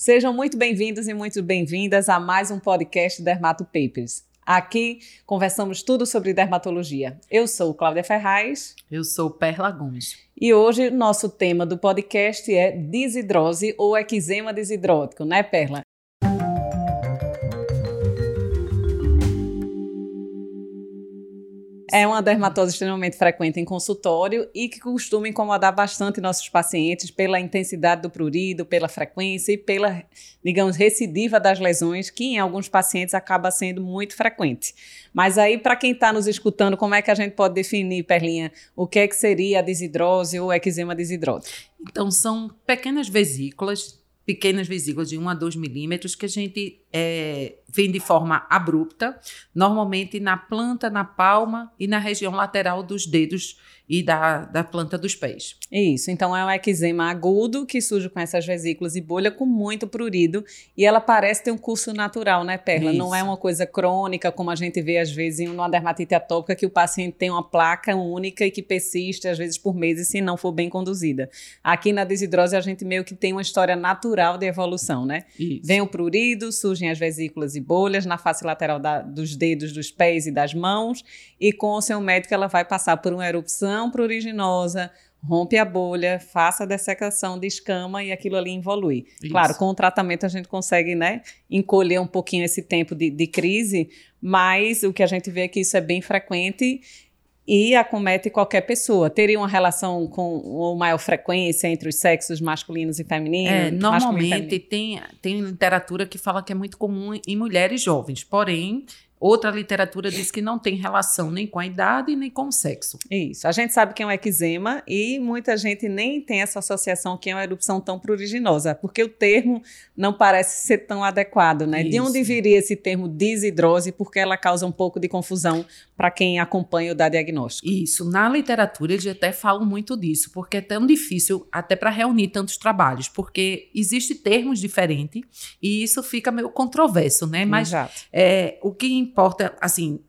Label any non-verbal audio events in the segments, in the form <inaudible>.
Sejam muito bem-vindos e muito bem-vindas a mais um podcast Dermato Papers. Aqui conversamos tudo sobre dermatologia. Eu sou Cláudia Ferraz. Eu sou Perla Gomes. E hoje nosso tema do podcast é desidrose ou eczema desidrótico, né, Perla? É uma dermatose extremamente frequente em consultório e que costuma incomodar bastante nossos pacientes pela intensidade do prurido, pela frequência e pela, digamos, recidiva das lesões, que em alguns pacientes acaba sendo muito frequente. Mas aí, para quem está nos escutando, como é que a gente pode definir, Perlinha, o que é que seria a desidrose ou eczema desidrótico? Então, são pequenas vesículas pequenas vesículas de 1 a 2 milímetros que a gente é, vem de forma abrupta, normalmente na planta, na palma e na região lateral dos dedos e da, da planta dos pés. Isso, então é um eczema agudo que surge com essas vesículas e bolha com muito prurido e ela parece ter um curso natural, né, Perla? Isso. Não é uma coisa crônica, como a gente vê às vezes em uma dermatite atópica, que o paciente tem uma placa única e que persiste às vezes por meses se não for bem conduzida. Aqui na desidrose a gente meio que tem uma história natural de evolução, né? Isso. Vem o prurido, surgem as vesículas e bolhas na face lateral da, dos dedos dos pés e das mãos e com o seu médico ela vai passar por uma erupção pruriginosa, rompe a bolha, faça a dessecação de escama e aquilo ali evolui. Isso. Claro, com o tratamento a gente consegue, né, encolher um pouquinho esse tempo de, de crise, mas o que a gente vê é que isso é bem frequente e acomete qualquer pessoa. Teria uma relação com maior frequência entre os sexos masculinos e femininos? É, normalmente tem, tem literatura que fala que é muito comum em mulheres jovens, porém Outra literatura diz que não tem relação nem com a idade nem com o sexo. Isso. A gente sabe que é um eczema e muita gente nem tem essa associação que é uma erupção tão pruriginosa, porque o termo não parece ser tão adequado, né? Isso. De onde viria esse termo desidrose? Porque ela causa um pouco de confusão para quem acompanha o da diagnóstico. Isso. Na literatura eles até falam muito disso, porque é tão difícil até para reunir tantos trabalhos, porque existe termos diferentes e isso fica meio controverso, né? Mas Exato. É, o que importa, assim,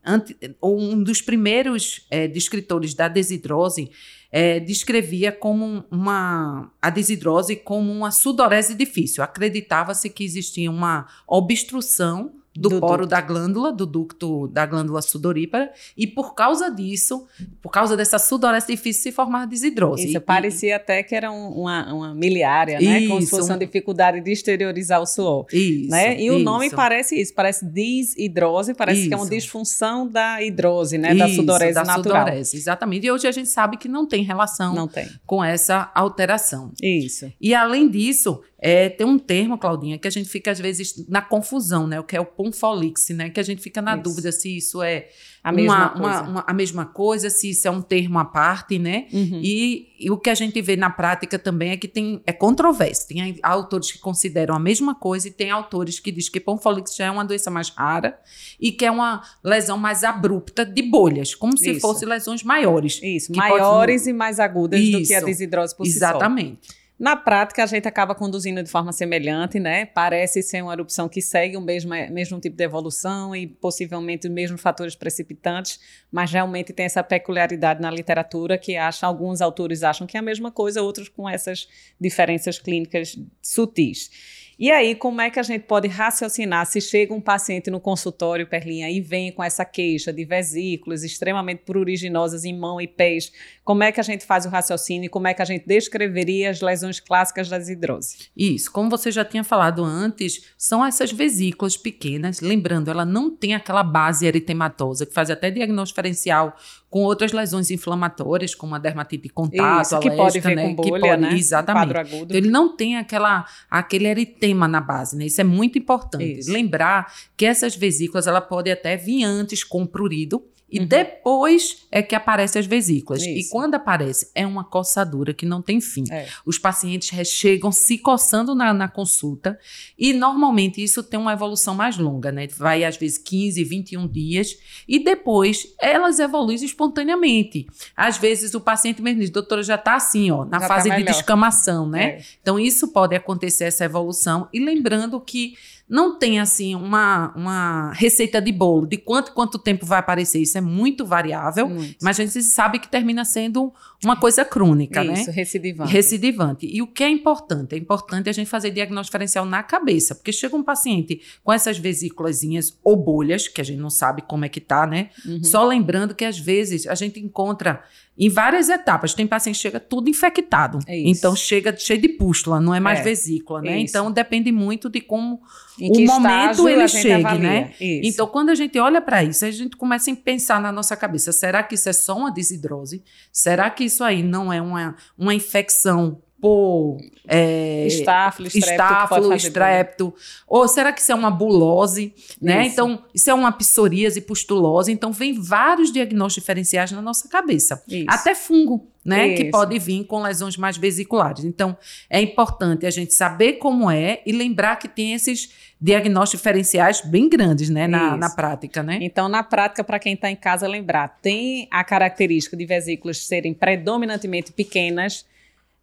um dos primeiros é, descritores da desidrose é, descrevia como uma a desidrose como uma sudorese difícil. Acreditava-se que existia uma obstrução do, do poro ducto. da glândula, do ducto da glândula sudorípara, e por causa disso, por causa dessa sudorese difícil, se formar desidrose. Isso, e, parecia até que era um, uma, uma miliária, né? Isso, Como se fosse uma dificuldade de exteriorizar o suor. Isso. Né? E isso. o nome parece isso, parece desidrose, parece isso. que é uma disfunção da hidrose, né? da sudorese da natural. Sudorese, exatamente. E hoje a gente sabe que não tem relação não tem. com essa alteração. Isso. E além disso, é, tem um termo, Claudinha, que a gente fica às vezes na confusão, né? O que é o ponfolix, né? Que a gente fica na isso. dúvida se isso é a mesma, uma, uma, uma, a mesma coisa, se isso é um termo à parte, né? Uhum. E, e, o que a gente vê na prática também é que tem é controverso. Tem autores que consideram a mesma coisa e tem autores que dizem que ponfolix já é uma doença mais rara e que é uma lesão mais abrupta de bolhas, como se fossem lesões maiores. Isso, maiores pode... e mais agudas isso. do que a desidrose por Exatamente. Si. Na prática, a gente acaba conduzindo de forma semelhante, né? Parece ser uma erupção que segue o mesmo, mesmo tipo de evolução e possivelmente os mesmos fatores precipitantes, mas realmente tem essa peculiaridade na literatura que acha, alguns autores acham que é a mesma coisa, outros com essas diferenças clínicas sutis. E aí, como é que a gente pode raciocinar se chega um paciente no consultório, Perlinha, e vem com essa queixa de vesículas extremamente pruriginosas em mão e pés? Como é que a gente faz o raciocínio e como é que a gente descreveria as lesões clássicas da desidrose? Isso, como você já tinha falado antes, são essas vesículas pequenas. Lembrando, ela não tem aquela base eritematosa que faz até diagnóstico diferencial com outras lesões inflamatórias, como a dermatite de contato, Isso, que alérgica, pode ver né? com bolha, pode, né? Exatamente. Então, ele não tem aquela, aquele eritema na base, né? Isso é muito importante. Isso. Lembrar que essas vesículas, ela pode até vir antes com prurido, e uhum. depois é que aparecem as vesículas. Isso. E quando aparece, é uma coçadura que não tem fim. É. Os pacientes chegam se coçando na, na, consulta e normalmente isso tem uma evolução mais longa, né? Vai às vezes 15, 21 dias e depois elas evoluem espontaneamente. Às vezes o paciente mesmo diz, doutora, já está assim, ó, na já tá fase tá de descamação, né? É. Então isso pode acontecer, essa evolução. E lembrando que não tem assim uma, uma receita de bolo de quanto quanto tempo vai aparecer. Isso é é muito variável, muito. mas a gente sabe que termina sendo uma coisa crônica, Isso, né? Isso, recidivante. Recidivante. E o que é importante? É importante a gente fazer diagnóstico diferencial na cabeça, porque chega um paciente com essas vesículas ou bolhas, que a gente não sabe como é que tá, né? Uhum. Só lembrando que às vezes a gente encontra em várias etapas. Tem paciente que chega tudo infectado. É então chega cheio de pústula, não é mais é. vesícula, né? Isso. Então depende muito de como o momento ele chegue, né? Isso. Então quando a gente olha para isso, a gente começa a pensar na nossa cabeça, será que isso é só uma desidrose? Será que isso aí não é uma, uma infecção por é, estáfilo, estrépito, estrépito ou será que isso é uma bulose, né? Isso. Então, isso é uma psoríase pustulose, então vem vários diagnósticos diferenciais na nossa cabeça. Isso. Até fungo, né, isso. que pode vir com lesões mais vesiculares. Então, é importante a gente saber como é e lembrar que tem esses diagnósticos diferenciais bem grandes, né, na, na prática, né? Então, na prática, para quem está em casa, lembrar, tem a característica de vesículas serem predominantemente pequenas,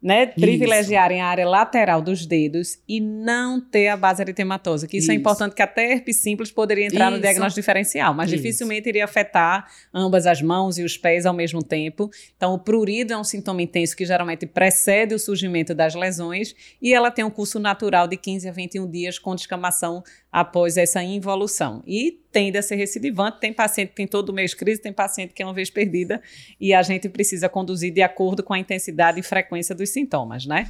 né, privilegiarem a área lateral dos dedos e não ter a base eritematosa, que isso, isso. é importante, que até herpes simples poderia entrar isso. no diagnóstico diferencial, mas isso. dificilmente iria afetar ambas as mãos e os pés ao mesmo tempo. Então, o prurido é um sintoma intenso que geralmente precede o surgimento das lesões e ela tem um curso natural de 15 a 21 dias com descamação após essa involução. E tende a ser recidivante. Tem paciente que tem todo mês crise, tem paciente que é uma vez perdida, e a gente precisa conduzir de acordo com a intensidade e frequência dos sintomas, né?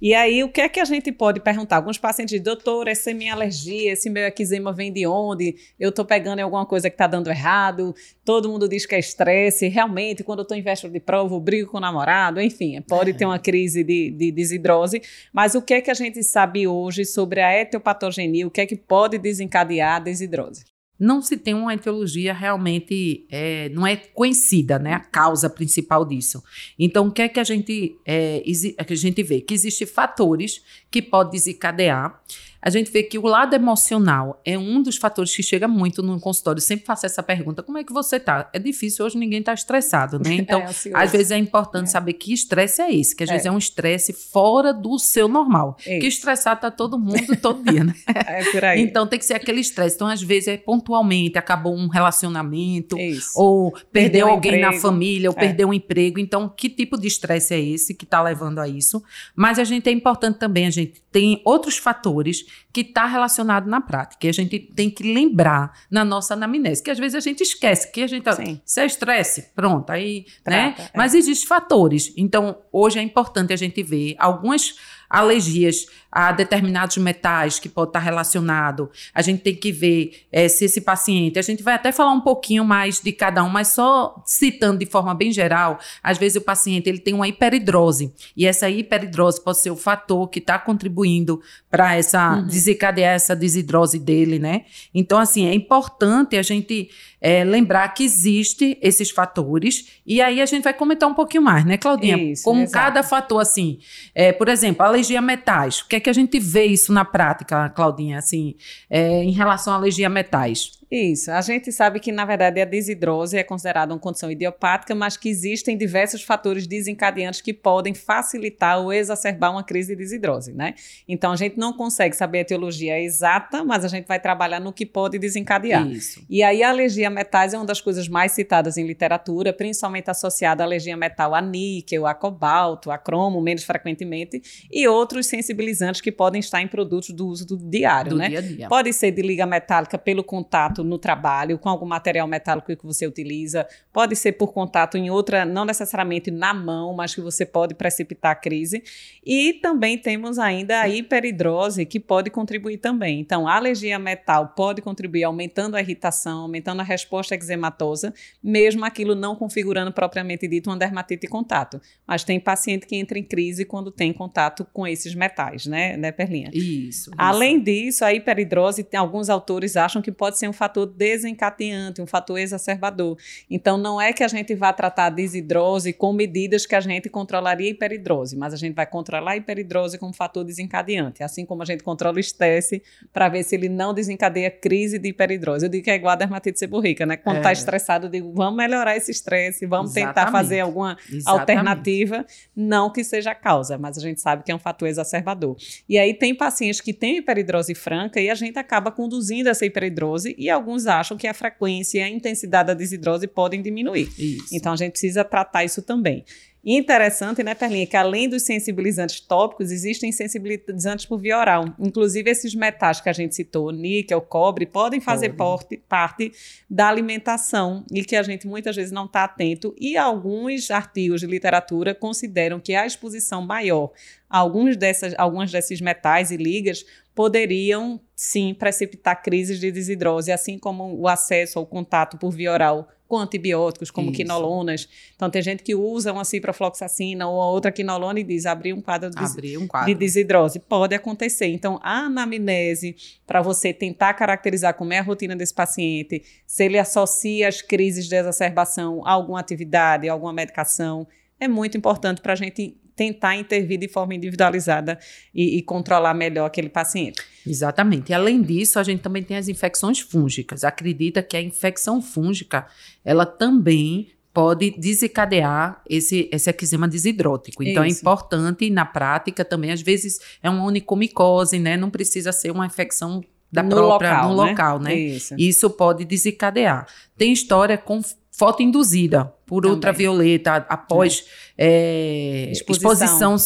E aí, o que é que a gente pode perguntar? Alguns pacientes dizem, doutor, essa é minha alergia, esse meu eczema vem de onde? Eu estou pegando em alguma coisa que está dando errado. Todo mundo diz que é estresse. Realmente, quando eu estou em véspera de prova, eu brigo com o namorado. Enfim, pode é. ter uma crise de, de desidrose. Mas o que é que a gente sabe hoje sobre a etiopatogenia? O que é que pode desencadear a desidrose? Não se tem uma etiologia realmente, é, não é conhecida, né, a causa principal disso. Então, o que é que a gente, é, que a gente vê? Que existem fatores que podem desencadear a gente vê que o lado emocional é um dos fatores que chega muito no consultório. Eu sempre faço essa pergunta: como é que você tá? É difícil, hoje ninguém tá estressado, né? <laughs> Então, é, às vezes é importante é. saber que estresse é esse, que às é. vezes é um estresse fora do seu normal. Que estressado tá todo mundo todo dia, né? <laughs> É por aí. Então tem que ser aquele estresse. Então, às vezes, é pontualmente, acabou um relacionamento, Isso. ou perdeu, perdeu alguém emprego. na família, ou é. perdeu um emprego. Então, que tipo de estresse é esse que está levando a isso? Mas a gente é importante também, a gente tem outros fatores que está relacionado na prática. E a gente tem que lembrar na nossa anamnese, que às vezes a gente esquece, que a gente. Sim. Se é estresse, pronto, aí. né? É. Mas existem fatores. Então, hoje é importante a gente ver algumas alergias a determinados metais que pode estar relacionado. A gente tem que ver é, se esse paciente. A gente vai até falar um pouquinho mais de cada um, mas só citando de forma bem geral. Às vezes o paciente ele tem uma hiperidrose e essa hiperidrose pode ser o fator que está contribuindo para essa uhum. desencadear essa desidrose dele, né? Então assim é importante a gente é, lembrar que existe esses fatores e aí a gente vai comentar um pouquinho mais, né, Claudinha? Isso, Como exato. cada fator assim, é, por exemplo, alergia a metais. O que é que a gente vê isso na prática, Claudinha, assim, é, em relação à alergia a metais? Isso. A gente sabe que, na verdade, a desidrose é considerada uma condição idiopática, mas que existem diversos fatores desencadeantes que podem facilitar ou exacerbar uma crise de desidrose, né? Então, a gente não consegue saber a etiologia exata, mas a gente vai trabalhar no que pode desencadear. Isso. E aí, a alergia a metais é uma das coisas mais citadas em literatura, principalmente associada à alergia metal a níquel, a cobalto, a cromo, menos frequentemente, e outros sensibilizantes que podem estar em produtos do uso do diário, do né? Dia a dia. Pode ser de liga metálica pelo contato contato no trabalho com algum material metálico que você utiliza, pode ser por contato em outra, não necessariamente na mão, mas que você pode precipitar a crise. E também temos ainda a hiperidrose, que pode contribuir também. Então, a alergia a metal pode contribuir aumentando a irritação, aumentando a resposta eczematosa, mesmo aquilo não configurando propriamente dito uma dermatite de contato. Mas tem paciente que entra em crise quando tem contato com esses metais, né, né Perlinha? Isso. Além isso. disso, a hiperidrose, alguns autores acham que pode ser um fator fator desencadeante, um fator exacerbador. Então, não é que a gente vá tratar a desidrose com medidas que a gente controlaria a hiperidrose, mas a gente vai controlar a hiperidrose como fator desencadeante, assim como a gente controla o estresse para ver se ele não desencadeia crise de hiperidrose. Eu digo que é igual a dermatite seborreica, né? Quando está é. estressado, eu digo, vamos melhorar esse estresse, vamos Exatamente. tentar fazer alguma Exatamente. alternativa, não que seja a causa, mas a gente sabe que é um fator exacerbador. E aí tem pacientes que têm hiperidrose franca e a gente acaba conduzindo essa hiperidrose e alguns acham que a frequência e a intensidade da desidrose podem diminuir. Isso. Então a gente precisa tratar isso também. Interessante, né, Perlinha, que além dos sensibilizantes tópicos, existem sensibilizantes por via oral. Inclusive, esses metais que a gente citou, níquel, cobre, podem fazer porte, parte da alimentação e que a gente muitas vezes não está atento. E alguns artigos de literatura consideram que a exposição maior a alguns dessas, algumas desses metais e ligas poderiam, sim, precipitar crises de desidrose, assim como o acesso ao contato por via oral com antibióticos, como Isso. quinolonas. Então, tem gente que usa uma ciprofloxacina ou outra quinolona e diz abrir um quadro, de, um quadro. de desidrose. Pode acontecer. Então, a anamnese, para você tentar caracterizar como é a rotina desse paciente, se ele associa as crises de exacerbação a alguma atividade, a alguma medicação, é muito importante para a gente tentar intervir de forma individualizada e, e, controlar melhor aquele paciente. Exatamente. E além disso, a gente também tem as infecções fúngicas. Acredita que a infecção fúngica, ela também pode desencadear esse, esse eczema desidrótico. Então, é Isso. é importante, na prática, também, às vezes, é uma onicomicose, né? Não precisa ser uma infecção da no própria local, no né? local, né? Isso. Isso pode desencadear. Tem história com foto induzida por Também. ultravioleta após é. Exposição. exposição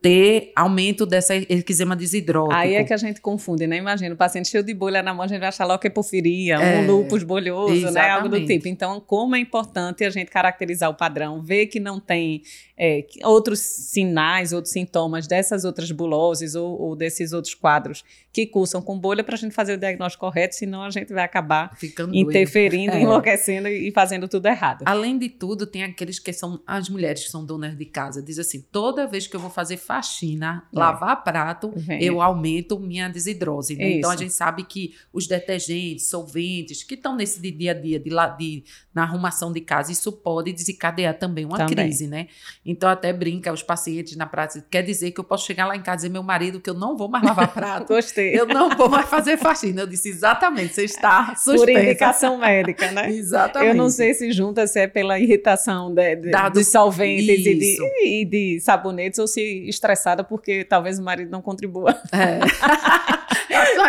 ter aumento dessa eczema desidrótico. Aí é que a gente confunde, né? Imagina, o paciente cheio de bolha na mão, a gente vai achar logo que é porfiria, é, um lúpus bolhoso, exatamente. né? Algo do tipo. Então, como é importante a gente caracterizar o padrão, ver que não tem é, outros sinais, outros sintomas dessas outras buloses ou, ou, desses outros quadros que cursam com bolha para a gente fazer o diagnóstico correto, senão a gente vai acabar Ficando interferindo, <laughs> é. enlouquecendo e fazendo tudo errado. Além de tudo, tem aqueles que são as mulheres que são donas de casa, diz assim, toda vez que eu vou fazer faxina, é. lavar prato, eu aumento minha desidrose. Né? Então a gente sabe que os detergentes, solventes, que estão nesse dia a dia de, de, na arrumação de casa, isso pode desencadear também uma também. crise, né? Então, até brinca os pacientes na prática. Quer dizer que eu posso chegar lá em casa e dizer meu marido que eu não vou mais lavar prato. <laughs> Gostei. Eu não vou mais fazer faxina. Eu disse, exatamente, você está suspensa. Por indicação médica, né? <laughs> exatamente. Eu não sei se junta se é pela irritação de, de, dos solventes e de, e de, sabonetes ou se estressada porque talvez o marido não contribua. É. <laughs>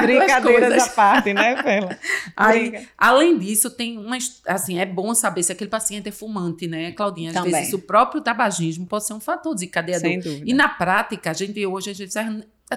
Brincadeiras à parte, né, Pela? Aí, além disso, tem uma. Assim, é bom saber se aquele paciente é fumante, né, Claudinha? Às Também. vezes o próprio tabagismo pode ser um fator desencadeador. Sem dúvida. E na prática, a gente hoje, a gente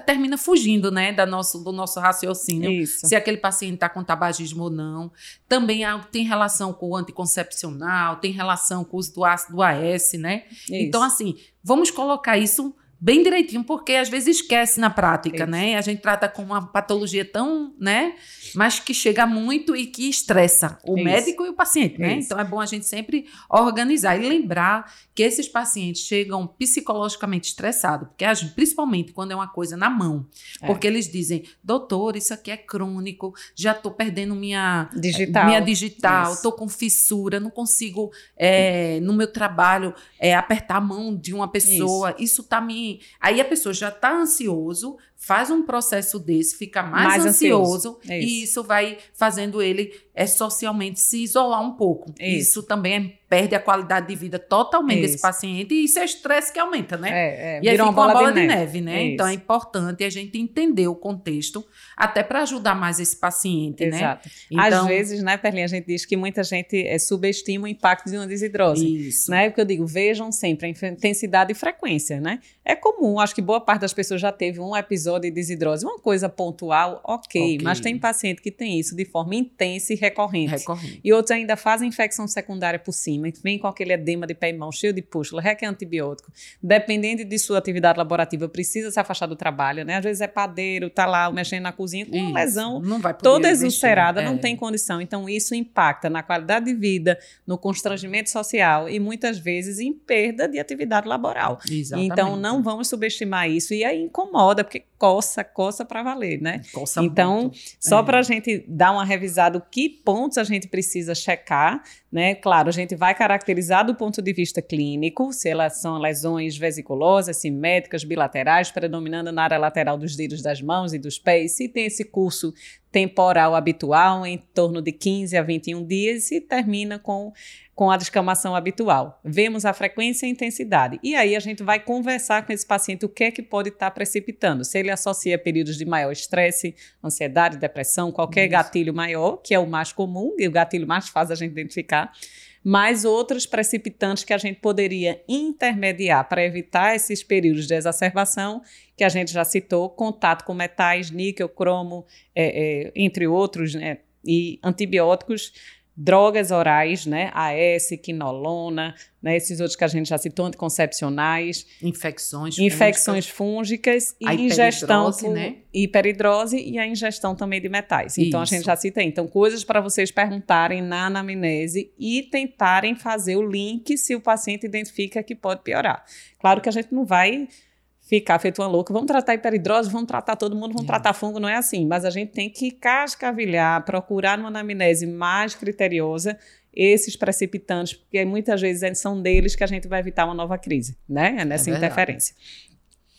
termina fugindo, né, da nosso, do nosso raciocínio, Isso. se aquele paciente está com tabagismo ou não. Também tem relação com o anticoncepcional, tem relação com o uso do ácido AS, né? Isso. Então, assim, vamos colocar isso bem direitinho, porque às vezes esquece na prática, Isso. né? A gente trata com uma patologia tão, né? Mas que chega muito e que estressa o Isso. médico e o paciente, né? Isso. Então é bom a gente sempre organizar e lembrar que esses pacientes chegam psicologicamente estressados, porque principalmente quando é uma coisa na mão, é. porque eles dizem, doutor, isso aqui é crônico, já estou perdendo minha digital, minha digital, estou com fissura, não consigo é, no meu trabalho é, apertar a mão de uma pessoa, isso está me Aí a pessoa já está ansioso, faz um processo desse, fica mais, mais ansioso, ansioso. É isso. e isso vai fazendo ele é, socialmente se isolar um pouco. Isso, isso também é, perde a qualidade de vida totalmente isso. desse paciente e isso é estresse que aumenta, né? É, é. E aí fica uma bola, uma bola de, de, neve, neve né? Então é importante a gente entender o contexto até para ajudar mais esse paciente, né? Exato. né? Então, Às vezes, né, Perlinha, a gente diz que muita gente é, subestima o impacto de uma desidrose. Isso. Né? Porque eu digo, vejam sempre a intensidade e frequência, né? É comum, acho que boa parte das pessoas já teve um episódio de desidrose, uma coisa pontual, ok, okay. mas tem paciente que tem isso de forma intensa e recorrente. recorrente. E outros ainda fazem infecção secundária por cima, vem com aquele edema de pé e mão cheio de pústula, requer antibiótico. Dependendo de sua atividade laborativa, precisa se afastar do trabalho, né? Às vezes é padeiro, tá lá mexendo na cozinha com uma lesão toda exulcerada, é. não tem condição. Então, isso impacta na qualidade de vida, no constrangimento social e muitas vezes em perda de atividade laboral. Exatamente. Então, não vamos subestimar isso. E aí incomoda, porque coça, coça para valer, né? Coça então, muito. só é. para a gente dar uma revisada, que pontos a gente precisa checar né? Claro, a gente vai caracterizar do ponto de vista clínico, se elas são lesões vesiculosas, simétricas, bilaterais, predominando na área lateral dos dedos das mãos e dos pés, se tem esse curso temporal habitual, em torno de 15 a 21 dias, e termina com com a descamação habitual. Vemos a frequência e a intensidade. E aí a gente vai conversar com esse paciente o que é que pode estar precipitando. Se ele associa períodos de maior estresse, ansiedade, depressão, qualquer Isso. gatilho maior, que é o mais comum e o gatilho mais fácil a gente identificar, mas outros precipitantes que a gente poderia intermediar para evitar esses períodos de exacerbação, que a gente já citou, contato com metais, níquel, cromo, é, é, entre outros, né, e antibióticos drogas orais, né, AS, quinolona, né, esses outros que a gente já citou, anticoncepcionais, infecções, infecções fúngicas, e ingestão por né? hiperidrose e a ingestão também de metais. Então Isso. a gente já cita aí. Então coisas para vocês perguntarem na anamnese e tentarem fazer o link se o paciente identifica que pode piorar. Claro que a gente não vai ficar feito uma louca. Vamos tratar hiperidrose, vamos tratar todo mundo, vamos é. tratar fungo, não é assim. Mas a gente tem que cascavilhar, procurar numa anamnese mais criteriosa esses precipitantes, porque muitas vezes são deles que a gente vai evitar uma nova crise, né? É nessa é interferência.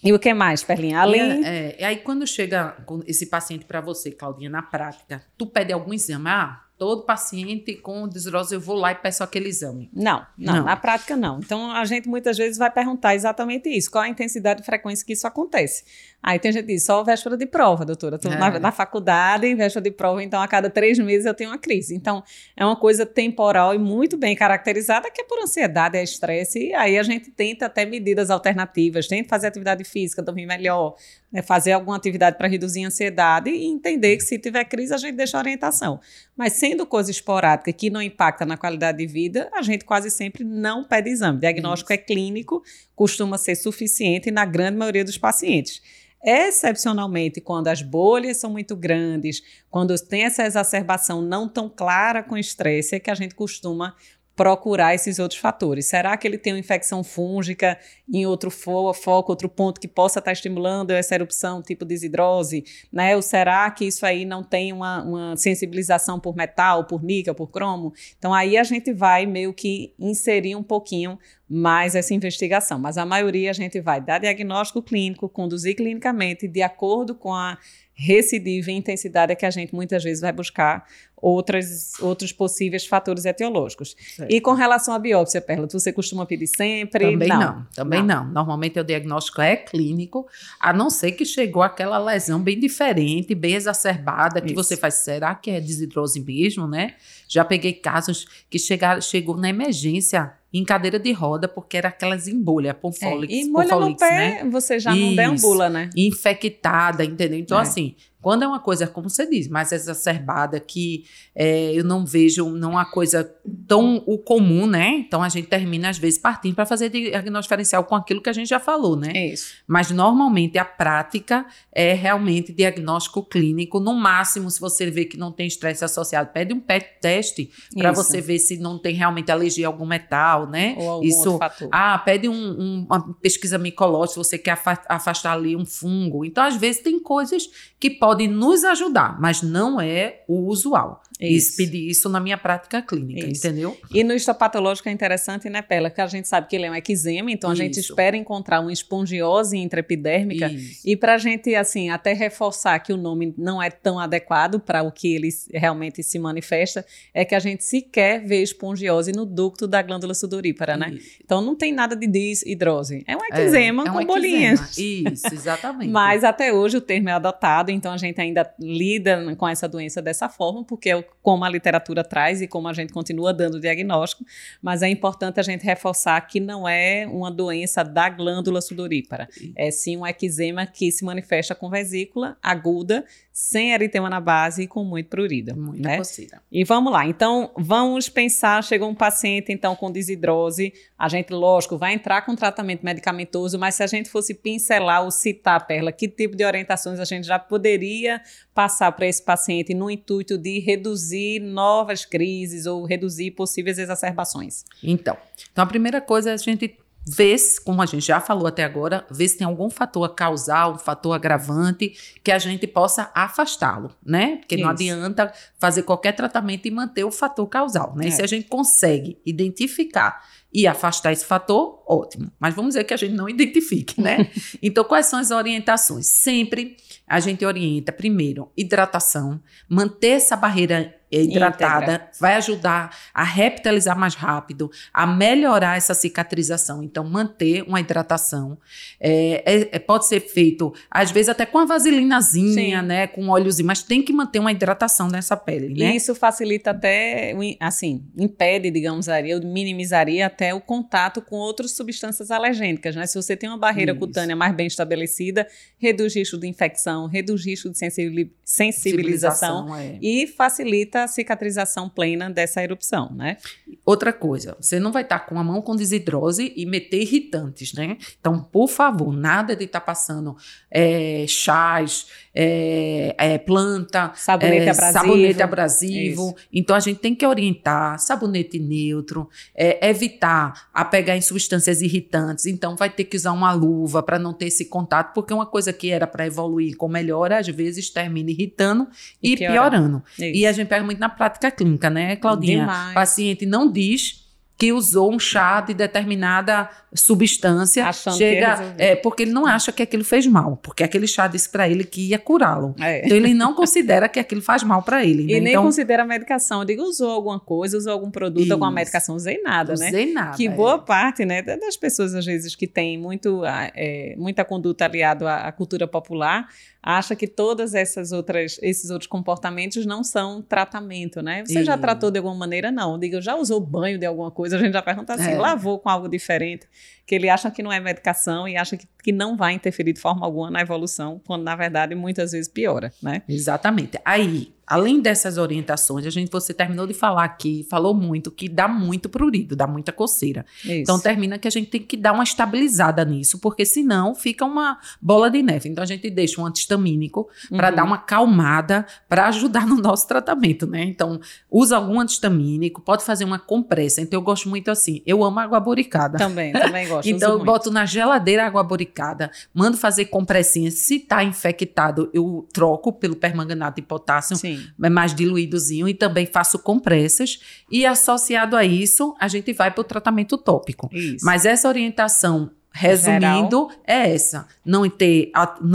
E o que mais, Perlinha? Além... É, é, aí quando chega esse paciente para você, Claudinha, na prática, tu pede algum exame? Ah, todo paciente com desirose eu vou lá e peço aquele exame. Não, não, não, na prática não. Então a gente muitas vezes vai perguntar exatamente isso, qual a intensidade e frequência que isso acontece. Aí tem gente que diz, só véspera de prova, doutora. Estou é. na, na, faculdade, véspera de prova, então a cada três meses eu tenho uma crise. Então é uma coisa temporal e muito bem caracterizada, que é por ansiedade, é estresse, e aí a gente tenta até medidas alternativas, tenta fazer atividade física, dormir melhor, né, fazer alguma atividade para reduzir a ansiedade e entender que se tiver crise a gente deixa orientação. Mas sendo coisa esporádica que não impacta na qualidade de vida, a gente quase sempre não pede exame. O diagnóstico Isso. é clínico, costuma ser suficiente na grande maioria dos pacientes. Excepcionalmente, quando as bolhas são muito grandes, quando tem essa exacerbação não tão clara com estresse, é que a gente costuma procurar esses outros fatores. Será que ele tem uma infecção fúngica em outro fo foco, outro ponto que possa estar estimulando essa erupção, tipo desidrose? Né? Ou será que isso aí não tem uma, uma sensibilização por metal, por níquel, por cromo? Então aí a gente vai meio que inserir um pouquinho mais essa investigação. Mas a maioria a gente vai dar diagnóstico clínico, conduzir clinicamente de acordo com a recidiva e intensidade é que a gente muitas vezes vai buscar outras, outros possíveis fatores etiológicos. Certo. E com relação à biópsia, Perla, você costuma pedir sempre? Também não, não também não. não. Normalmente o diagnóstico é clínico, a não ser que chegou aquela lesão bem diferente, bem exacerbada, que Isso. você faz, será que é desidrose mesmo, né? Já peguei casos que chegaram, chegou na emergência em cadeira de roda, porque era aquelas embolhas, ponfólix, é, e molha no pé, né? você já Isso, não deambula, né? Infectada, entendeu? Então, é. assim, quando é uma coisa, como você diz, mais exacerbada, que é, eu não vejo não uma coisa tão o comum, né? Então a gente termina, às vezes, partindo para fazer diagnóstico diferencial com aquilo que a gente já falou, né? É isso. Mas normalmente a prática é realmente diagnóstico clínico. No máximo, se você vê que não tem estresse associado, pede um PET teste para você ver se não tem realmente alergia a algum metal, né? Ou algum isso, outro fator. Ah, pede um, um, uma pesquisa micológica se você quer afastar ali um fungo. Então, às vezes, tem coisas que podem pode nos ajudar, mas não é o usual. Isso. pedir isso na minha prática clínica, isso. entendeu? E no histopatológico é interessante, né, Pela? Que a gente sabe que ele é um eczema, então a isso. gente espera encontrar uma espongiose intraepidérmica. Isso. E para a gente, assim, até reforçar que o nome não é tão adequado para o que ele realmente se manifesta, é que a gente sequer vê espongiose no ducto da glândula sudorípara, né? Então não tem nada de desidrose. É um eczema é, é um com bolinhas. Isso, exatamente. <laughs> Mas até hoje o termo é adotado, então a gente ainda lida com essa doença dessa forma, porque é o como a literatura traz e como a gente continua dando diagnóstico, mas é importante a gente reforçar que não é uma doença da glândula sudorípara, é sim um eczema que se manifesta com vesícula aguda sem eritema na base e com muito prurida. Muito né? possível. E vamos lá. Então, vamos pensar, chegou um paciente então com desidrose, a gente, lógico, vai entrar com tratamento medicamentoso, mas se a gente fosse pincelar ou citar, Perla, que tipo de orientações a gente já poderia passar para esse paciente no intuito de reduzir novas crises ou reduzir possíveis exacerbações? Então, então a primeira coisa é a gente vê se, como a gente já falou até agora, vê se tem algum fator causal, um fator agravante que a gente possa afastá-lo, né? Porque Isso. não adianta fazer qualquer tratamento e manter o fator causal, né? É. Se a gente consegue identificar e afastar esse fator, ótimo. Mas vamos dizer que a gente não identifique, né? <laughs> então, quais são as orientações? Sempre a gente orienta, primeiro, hidratação, manter essa barreira hidratada, Integra. vai ajudar a repitalizar mais rápido, a melhorar essa cicatrização. Então, manter uma hidratação. É, é, é pode ser feito, às vezes, até com a vaselinazinha, Sim. né? Com óleozinho, mas tem que manter uma hidratação nessa pele, né? E isso facilita até, assim, impede, digamos, eu minimizaria até o contato com outras substâncias alergênicas, né? Se você tem uma barreira isso. cutânea mais bem estabelecida, reduz risco de infecção, reduz risco de sensibilização, sensibilização é. e facilita a cicatrização plena dessa erupção, né? Outra coisa, você não vai estar tá com a mão com desidrose e meter irritantes, né? Então, por favor, nada de estar tá passando é, chás, é, é, planta, sabonete, é, abrasivo. sabonete abrasivo. Então, a gente tem que orientar sabonete neutro, é, evitar a pegar em substâncias irritantes. Então, vai ter que usar uma luva para não ter esse contato, porque uma coisa que era para evoluir com melhora, às vezes termina irritando e, e piorando. E a gente pega muito na prática clínica, né, Claudinha? Demais. O paciente não diz que usou um chá de determinada substância Achando chega é porque ele não acha que aquilo fez mal porque aquele chá disse para ele que ia curá-lo é. então ele não considera que aquilo faz mal para ele e né? nem então, considera a medicação eu digo usou alguma coisa usou algum produto isso. alguma medicação usei nada usei né usei nada que é. boa parte né das pessoas às vezes que tem muito é, muita conduta aliada à, à cultura popular acha que todas essas outras esses outros comportamentos não são tratamento, né? Você e... já tratou de alguma maneira? Não. Diga, já usou banho de alguma coisa? A gente já pergunta assim, é. lavou com algo diferente? Que ele acha que não é medicação e acha que, que não vai interferir de forma alguma na evolução, quando na verdade muitas vezes piora, né? Exatamente. Aí, além dessas orientações, a gente você terminou de falar aqui, falou muito que dá muito prurido, dá muita coceira. Isso. Então termina que a gente tem que dar uma estabilizada nisso, porque senão fica uma bola de neve. Então a gente deixa um antihistamínico uhum. para dar uma calmada, para ajudar no nosso tratamento, né? Então usa algum antihistamínico, pode fazer uma compressa. Então eu gosto muito assim, eu amo água boricada. Também, também gosto. <laughs> então eu muito. boto na geladeira água boricada, mando fazer compressinha. Se tá infectado, eu troco pelo permanganato de potássio. Sim é mais diluídozinho e também faço compressas. E associado a isso, a gente vai para o tratamento tópico. Isso. Mas essa orientação Resumindo, Geral. é essa: não ter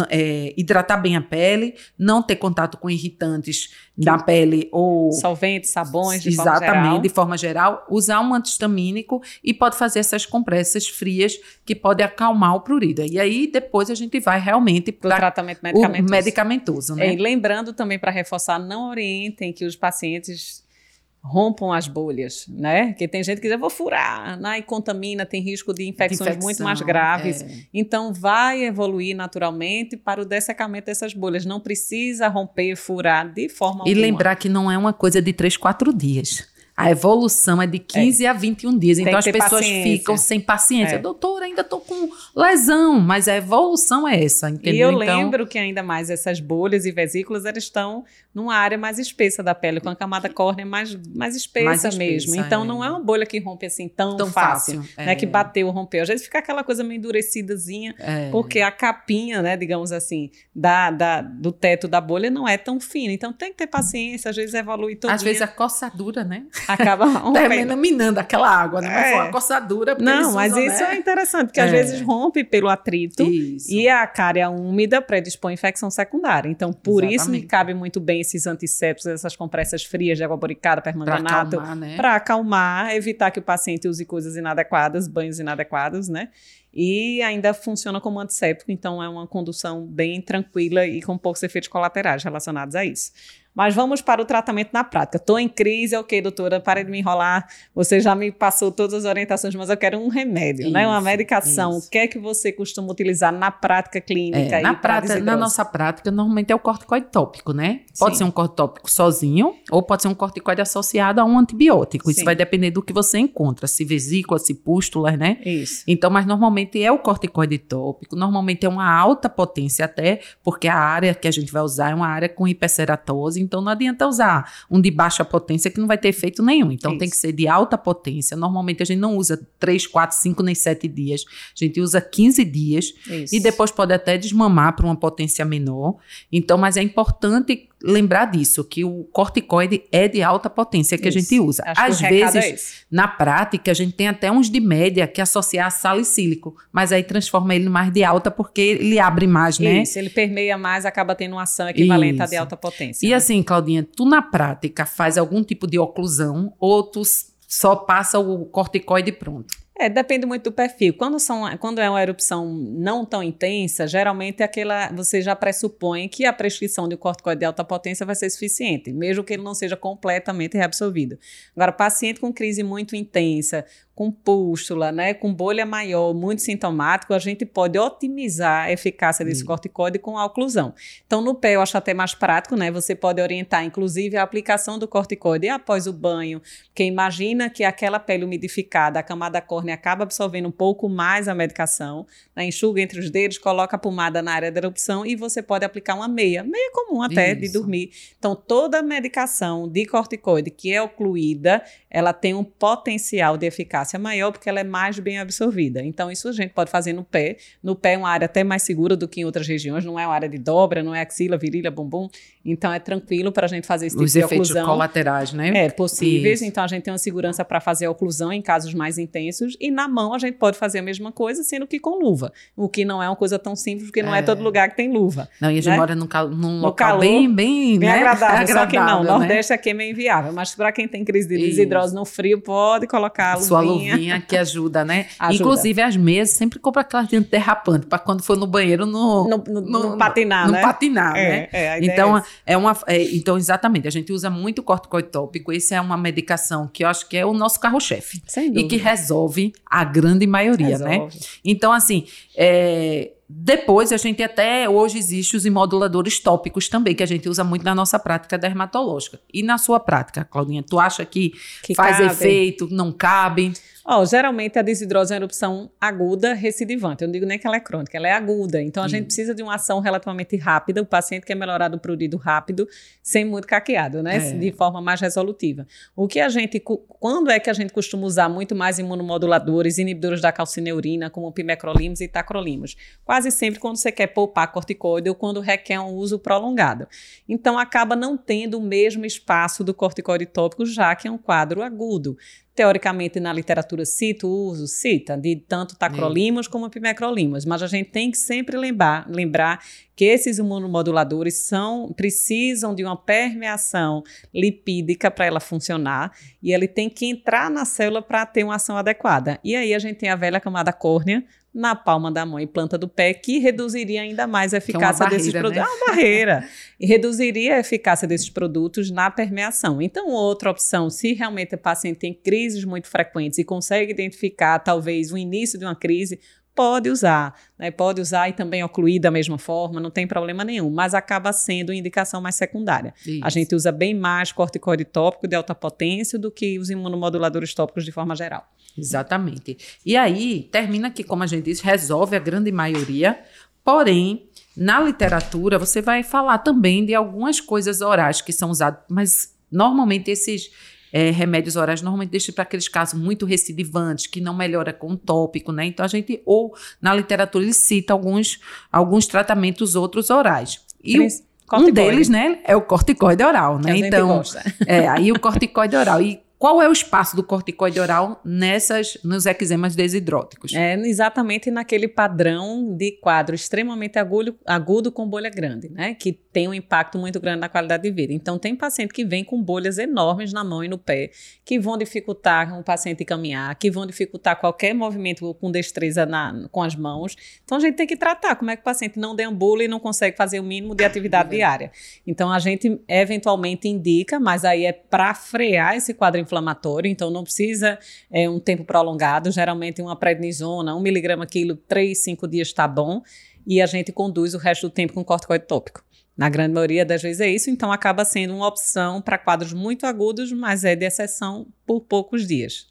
é, hidratar bem a pele, não ter contato com irritantes da pele ou solventes, sabões, de exatamente, forma geral. de forma geral, usar um antihistamínico e pode fazer essas compressas frias que podem acalmar o prurido. E aí depois a gente vai realmente para o tratamento medicamentoso. medicamentoso né? É, e lembrando também para reforçar, não orientem que os pacientes rompam as bolhas, né? Que tem gente que diz, eu vou furar, né? e contamina, tem risco de infecções Infecção, muito mais graves. É. Então, vai evoluir naturalmente para o dessecamento dessas bolhas. Não precisa romper, furar de forma e alguma. E lembrar que não é uma coisa de três, quatro dias. A evolução é de 15 é. a 21 dias. Tem então as pessoas paciência. ficam sem paciência. É. Doutor, ainda estou com lesão, mas a evolução é essa, entendeu? E eu então, lembro que ainda mais essas bolhas e vesículas elas estão numa área mais espessa da pele, com a camada córnea mais, mais espessa, mais espessa mesmo. Então é. não é uma bolha que rompe assim tão, tão fácil, fácil né? Que é. bateu, rompeu. Às vezes fica aquela coisa meio endurecidazinha, é. porque a capinha, né, digamos assim, da, da, do teto da bolha não é tão fina. Então tem que ter paciência, às vezes evolui todo Às vezes a coçadura, né? Acaba <laughs> termina minando aquela água, né? Mas é. foi uma coçadura. Não, mas usam, isso né? é interessante, porque é. às vezes rompe pelo atrito isso. e a cárie úmida predispõe infecção secundária. Então, por Exatamente. isso me cabe muito bem esses antissépticos, essas compressas frias de água boricada, permanganato, para acalmar, né? acalmar, evitar que o paciente use coisas inadequadas, banhos inadequados, né? E ainda funciona como antisséptico, então é uma condução bem tranquila e com poucos efeitos colaterais relacionados a isso. Mas vamos para o tratamento na prática. Estou em crise, ok, doutora, pare de me enrolar. Você já me passou todas as orientações, mas eu quero um remédio, isso, né? Uma medicação. Isso. O que é que você costuma utilizar na prática clínica? É, na, prática, na nossa prática, normalmente é o corticoide tópico, né? Pode Sim. ser um corticoide tópico sozinho, ou pode ser um corticoide associado a um antibiótico. Isso Sim. vai depender do que você encontra, se vesícula, se pústulas, né? Isso. Então, mas normalmente normalmente é o corticoide tópico, normalmente é uma alta potência até, porque a área que a gente vai usar é uma área com hiperceratose, então não adianta usar um de baixa potência que não vai ter efeito nenhum. Então Isso. tem que ser de alta potência. Normalmente a gente não usa 3, 4, 5 nem 7 dias. A gente usa 15 dias Isso. e depois pode até desmamar para uma potência menor. Então, mas é importante lembrar disso, que o corticoide é de alta potência que Isso. a gente usa. Acho Às vezes, é na prática, a gente tem até uns de média que associar a salicílico, mas aí transforma ele mais de alta porque ele abre mais, né? Isso, ele permeia mais, acaba tendo uma ação equivalente Isso. à de alta potência. E né? assim, Claudinha, tu na prática faz algum tipo de oclusão ou tu só passa o corticoide pronto? É, depende muito do perfil. Quando, são, quando é uma erupção não tão intensa, geralmente é aquela, você já pressupõe que a prescrição de corticoide de alta potência vai ser suficiente, mesmo que ele não seja completamente reabsorvido. Agora, paciente com crise muito intensa, com pústula, né, com bolha maior, muito sintomático, a gente pode otimizar a eficácia desse hum. corticoide com a oclusão. Então, no pé, eu acho até mais prático, né? Você pode orientar, inclusive, a aplicação do corticoide após o banho, porque imagina que aquela pele umidificada, a camada córnea acaba absorvendo um pouco mais a medicação, né? enxuga entre os dedos, coloca a pomada na área da erupção e você pode aplicar uma meia, meia comum até Isso. de dormir. Então, toda medicação de corticoide que é ocluída, ela tem um potencial de eficácia maior porque ela é mais bem absorvida. Então, isso a gente pode fazer no pé. No pé é uma área até mais segura do que em outras regiões, não é uma área de dobra, não é axila, virilha, bumbum. Então, é tranquilo para a gente fazer esse tipo Os de efeitos oclusão. colaterais, né? É, possíveis. Isso. Então, a gente tem uma segurança para fazer a oclusão em casos mais intensos. E na mão, a gente pode fazer a mesma coisa, sendo que com luva. O que não é uma coisa tão simples, porque não é, é todo lugar que tem luva. Não, e a gente né? mora num, num local calor, bem, bem, bem né? agradável, agradável. Só que não, né? Nordeste aqui é meio inviável. Mas para quem tem crise de desidrose no frio, pode colocar a luvinha. <laughs> Que ajuda, né? Ajuda. Inclusive, as meias sempre compra aquela de antiderrapante, para quando for no banheiro no, no, no, no, no patinar, no né? patinar, é, né? É, então, é, é uma, é, então, exatamente, a gente usa muito corticoide tópico. Isso é uma medicação que eu acho que é o nosso carro-chefe. E que resolve a grande maioria, né? resolve. né? Então, assim, é, depois, a gente até hoje existe os imoduladores tópicos também, que a gente usa muito na nossa prática dermatológica. E na sua prática, Claudinha, tu acha que, que faz cabe. efeito, não cabe? Oh, geralmente a desidrose é uma erupção aguda recidivante. Eu não digo nem que ela é crônica, ela é aguda. Então a gente precisa de uma ação relativamente rápida. O paciente quer melhorar do prurido rápido, sem muito caqueado, né? É. De forma mais resolutiva. O que a gente. Quando é que a gente costuma usar muito mais imunomoduladores, inibidores da calcineurina, como pimecrolimus e tacrolimus? Quase sempre quando você quer poupar corticoide ou quando requer um uso prolongado. Então acaba não tendo o mesmo espaço do corticoide tópico, já que é um quadro agudo teoricamente na literatura cita o uso, cita, de tanto tacrolimus como pimecrolimus, mas a gente tem que sempre lembrar, lembrar que esses imunomoduladores são, precisam de uma permeação lipídica para ela funcionar e ele tem que entrar na célula para ter uma ação adequada. E aí a gente tem a velha camada córnea, na palma da mão e planta do pé, que reduziria ainda mais a é eficácia é desses produtos. Né? É uma barreira. e reduziria a eficácia desses produtos na permeação. Então, outra opção, se realmente o paciente tem crises muito frequentes e consegue identificar talvez o início de uma crise, pode usar, né? Pode usar e também ocluir da mesma forma, não tem problema nenhum, mas acaba sendo indicação mais secundária. Isso. A gente usa bem mais corticoide tópico de alta potência do que os imunomoduladores tópicos de forma geral. Exatamente. E aí, termina que, como a gente disse, resolve a grande maioria, porém, na literatura, você vai falar também de algumas coisas orais que são usadas, mas normalmente esses é, remédios orais normalmente deixam para aqueles casos muito recidivantes, que não melhora com o tópico, né? Então a gente, ou na literatura, ele cita alguns, alguns tratamentos outros orais. E o, um deles, né, é o corticoide oral, né? Então, é, aí o corticoide oral. E qual é o espaço do corticoide oral nessas, nos eczemas desidróticos? É exatamente naquele padrão de quadro extremamente agudo, agudo com bolha grande, né? Que tem um impacto muito grande na qualidade de vida. Então, tem paciente que vem com bolhas enormes na mão e no pé, que vão dificultar um paciente caminhar, que vão dificultar qualquer movimento com destreza na, com as mãos. Então, a gente tem que tratar como é que o paciente não deambula e não consegue fazer o mínimo de atividade é. diária. Então, a gente eventualmente indica, mas aí é para frear esse quadro inflamatório, então não precisa é, um tempo prolongado, geralmente uma prednisona, um miligrama quilo, três, cinco dias está bom, e a gente conduz o resto do tempo com corticoide tópico. Na grande maioria das vezes é isso, então acaba sendo uma opção para quadros muito agudos, mas é de exceção por poucos dias.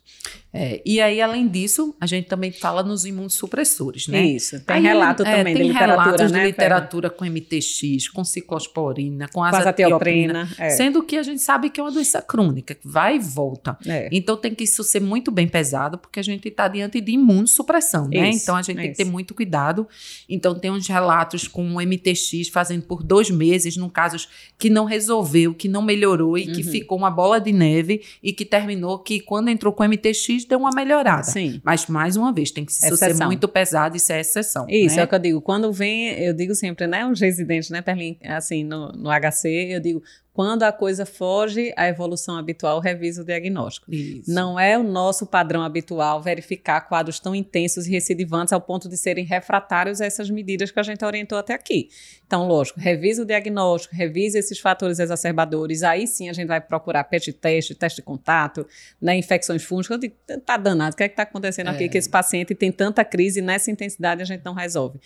É, e aí, além disso, a gente também fala nos imunossupressores, né? Isso. Tem aí, relato é, também tem de literatura, relatos né, de literatura com MTX, com ciclosporina, com azatioprina, é. sendo que a gente sabe que é uma doença crônica, que vai e volta. É. Então tem que isso ser muito bem pesado, porque a gente está diante de imunossupressão, né? Isso, então a gente tem isso. que ter muito cuidado. Então tem uns relatos com o MTX fazendo por dois meses, num casos que não resolveu, que não melhorou e Uhum. que ficou uma bola de neve e que terminou que quando entrou com o MTX deu uma melhorada. Sim. Mas, mais uma vez, tem que isso ser muito pesado, isso é exceção. Isso, né? é o que eu digo. Quando vem, eu digo sempre, né? Os residentes, né, Perlin, assim, no, no HC, eu digo, quando a coisa foge à evolução habitual, revisa o diagnóstico. Isso. Não é o nosso padrão habitual verificar quadros tão intensos e recidivantes ao ponto de serem refratários a essas medidas que a gente orientou até aqui. Então, lógico, revisa o diagnóstico, revisa esses fatores exacerbadores, aí sim a gente vai procurar PET teste, teste de contato, né, infecções fúngicas. Eu digo, tá danado, o que é que está acontecendo aqui É. que esse paciente tem tanta crise nessa intensidade a gente não resolve.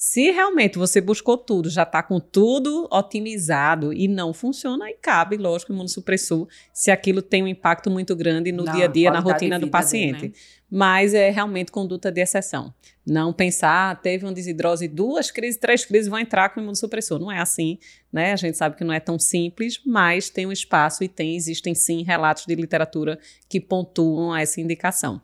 Se realmente você buscou tudo, já está com tudo otimizado e não funciona, aí cabe, lógico, imunossupressor, se aquilo tem um impacto muito grande no Na dia a dia, na rotina do paciente. dele, né? Mas é realmente conduta de exceção. Não pensar, ah, teve uma desidrose, duas crises, três crises, vão entrar com imunossupressor. Não é assim, né? A gente sabe que não é tão simples, mas tem um espaço e tem, existem sim relatos de literatura que pontuam essa indicação.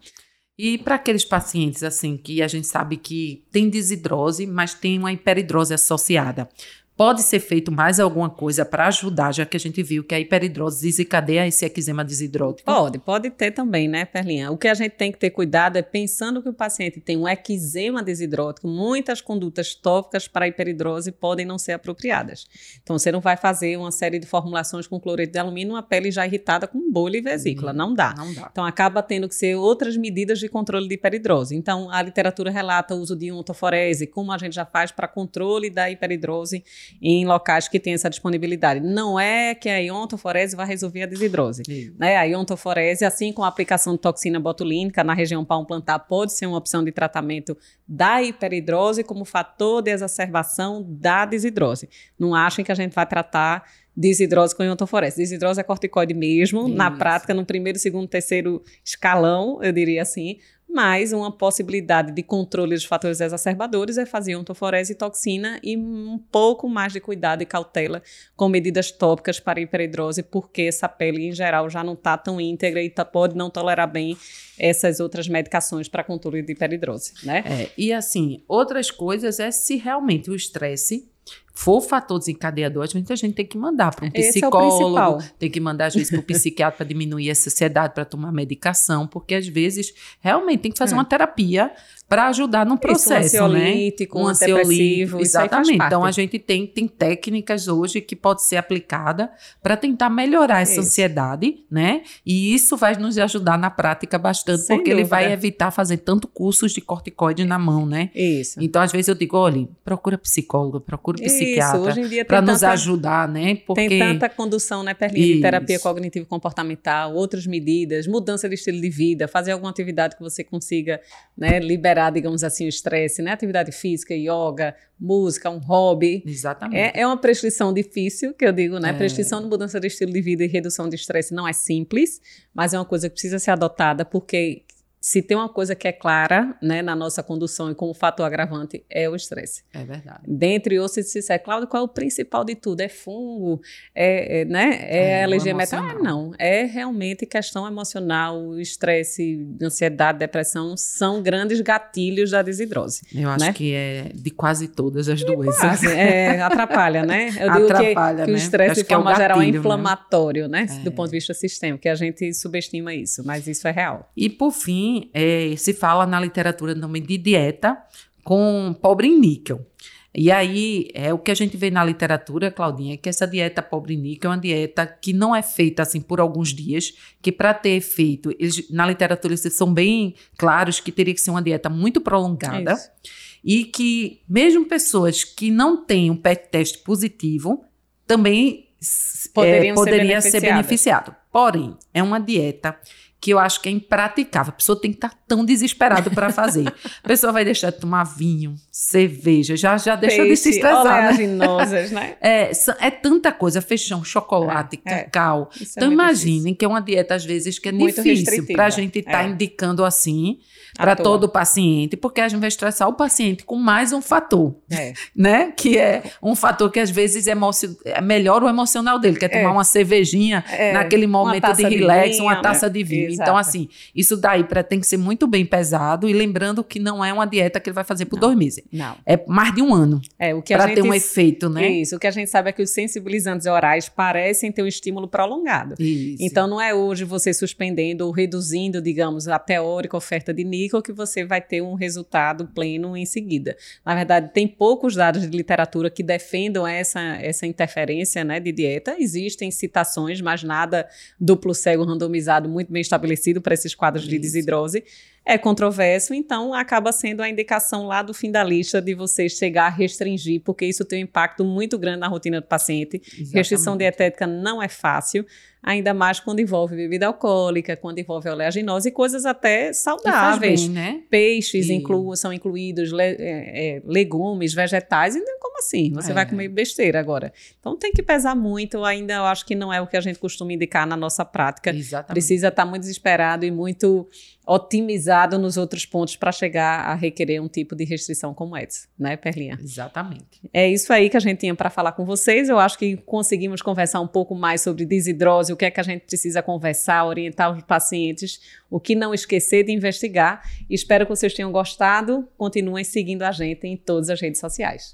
E para aqueles pacientes assim que a gente sabe que tem desidrose, mas tem uma hiperidrose associada, pode ser feito mais alguma coisa para ajudar, já que a gente viu que a hiperidrose desencadeia esse eczema desidrótico? Pode, pode ter também, né, Perlinha? O que a gente tem que ter cuidado é pensando que o paciente tem um eczema desidrótico, muitas condutas tópicas para hiperidrose podem não ser apropriadas. Então, você não vai fazer uma série de formulações com cloreto de alumínio numa pele já irritada com bolha e vesícula. Uhum. Não dá. Não dá. Então, acaba tendo que ser outras medidas de controle de hiperidrose. Então, a literatura relata o uso de ontoforese, como a gente já faz para controle da hiperidrose em locais que têm essa disponibilidade. Não é que a iontoforese vai resolver a desidrose. Né? A iontoforese, assim como a aplicação de toxina botulínica na região palmo plantar, pode ser uma opção de tratamento da hiperidrose como fator de exacerbação da desidrose. Não achem que a gente vai tratar desidrose com iontoforese. Desidrose é corticoide mesmo, na Isso. prática, no primeiro, segundo, terceiro escalão, eu diria assim. Mas uma possibilidade de controle dos fatores exacerbadores é fazer ontoforese e toxina e um pouco mais de cuidado e cautela com medidas tópicas para hiperidrose, porque essa pele, em geral, já não está tão íntegra e tá, pode não tolerar bem essas outras medicações para controle de hiperidrose, né? É, e assim, outras coisas é se realmente o estresse for fator desencadeador, às vezes a gente tem que mandar para um é psicólogo, principal. tem que mandar às vezes para o psiquiatra para diminuir a ansiedade, para tomar medicação, porque às vezes realmente tem que fazer É. uma terapia para ajudar no processo, isso, um né? ansiolítico, um, isso aí faz exatamente. Então a gente tem, tem técnicas hoje que pode ser aplicada para tentar melhorar essa Isso. ansiedade, né? E isso vai nos ajudar na prática bastante, Sem porque ele vai dúvida. evitar fazer tanto cursos de corticoide na mão, né? Isso. Então, às vezes eu digo, olha, procura psicólogo, procura psiquiatra, para nos ajudar, né? Porque Tem tanta condução, né, Perlinha, de terapia cognitivo-comportamental, outras medidas, mudança de estilo de vida, fazer alguma atividade que você consiga né, liberar, digamos assim, o estresse, né? Atividade física, yoga, música, um hobby. Exatamente. É, é uma prescrição difícil, que eu digo, né? É. Prescrição de mudança de estilo de vida e redução de estresse não é simples, mas é uma coisa que precisa ser adotada, porque se tem uma coisa que é clara, né, na nossa condução e como fator agravante, é o estresse. É verdade. Dentre outros, se disser, Cláudio, qual é o principal de tudo? É fungo? É, é, né? é, É, metal? Ah, não. É realmente questão emocional, estresse, ansiedade, depressão, são grandes gatilhos da desidrose. Eu acho né? que é de quase todas as doenças. Quase, é, <laughs> atrapalha, né? Eu digo que- Atrapalha, que, o né? estresse, de que é o forma geral, é né? inflamatório, né? É. Do ponto de vista sistêmico, que a gente subestima isso, mas isso é real. E por fim, é, se fala na literatura também de dieta com pobre em níquel. E aí, é o que a gente vê na literatura, Claudinha, é que essa dieta pobre em níquel é uma dieta que não é feita assim por alguns dias, que para ter efeito, eles, na literatura eles são bem claros que teria que ser uma dieta muito prolongada Isso. e que mesmo pessoas que não têm um PET teste positivo também s- Poderiam é, ser poderia ser beneficiadas. beneficiado. Porém, é uma dieta que eu acho que é impraticável. A pessoa tem que estar tá tão desesperada para fazer. A pessoa vai deixar de tomar vinho, cerveja, já, já deixa Peixe, de se estressar. Né? Né? <laughs> É, é tanta coisa, feijão, chocolate, é, cacau. É. Então imaginem difícil. que é uma dieta, às vezes, que é Muito difícil para a gente estar tá é. indicando assim para todo o paciente, porque a gente vai estressar o paciente com mais um fator, é. <laughs> né? Que é um fator que às vezes é melhor o emocional dele, quer tomar uma cervejinha naquele momento de relax, de vinho, uma taça né? de vinho. Exato. Então, assim, isso daí pra, tem que ser muito bem pesado e lembrando que não é uma dieta que ele vai fazer por não, dois meses. Não. É mais de um ano. É, o que Para ter um efeito, né? Isso. O que a gente sabe é que os sensibilizantes orais parecem ter um estímulo prolongado. Isso. Então, não é hoje você suspendendo ou reduzindo, digamos, a teórica oferta de níquel que você vai ter um resultado pleno em seguida. Na verdade, tem poucos dados de literatura que defendam essa, essa interferência né, de dieta. Existem citações, mas nada duplo cego randomizado muito bem estabelecido estabelecido para esses quadros de desidrose, é controverso, então acaba sendo a indicação lá do fim da lista de você chegar a restringir, porque isso tem um impacto muito grande na rotina do paciente. Exatamente. Restrição dietética não é fácil ainda mais quando envolve bebida alcoólica, quando envolve oleaginose e coisas até saudáveis. Bem, né? Peixes inclu são incluídos, le é, é, legumes, vegetais, então como assim? Você é. vai comer besteira agora. Então tem que pesar muito, ainda eu acho que não é o que a gente costuma indicar na nossa prática. Exatamente. Precisa estar muito desesperado e muito otimizado nos outros pontos para chegar a requerer um tipo de restrição como essa, né, Perlinha? Exatamente. É isso aí que a gente tinha para falar com vocês. Eu acho que conseguimos conversar um pouco mais sobre desidrose, o que é que a gente precisa conversar, orientar os pacientes, o que não esquecer de investigar. Espero que vocês tenham gostado. Continuem seguindo a gente em todas as redes sociais.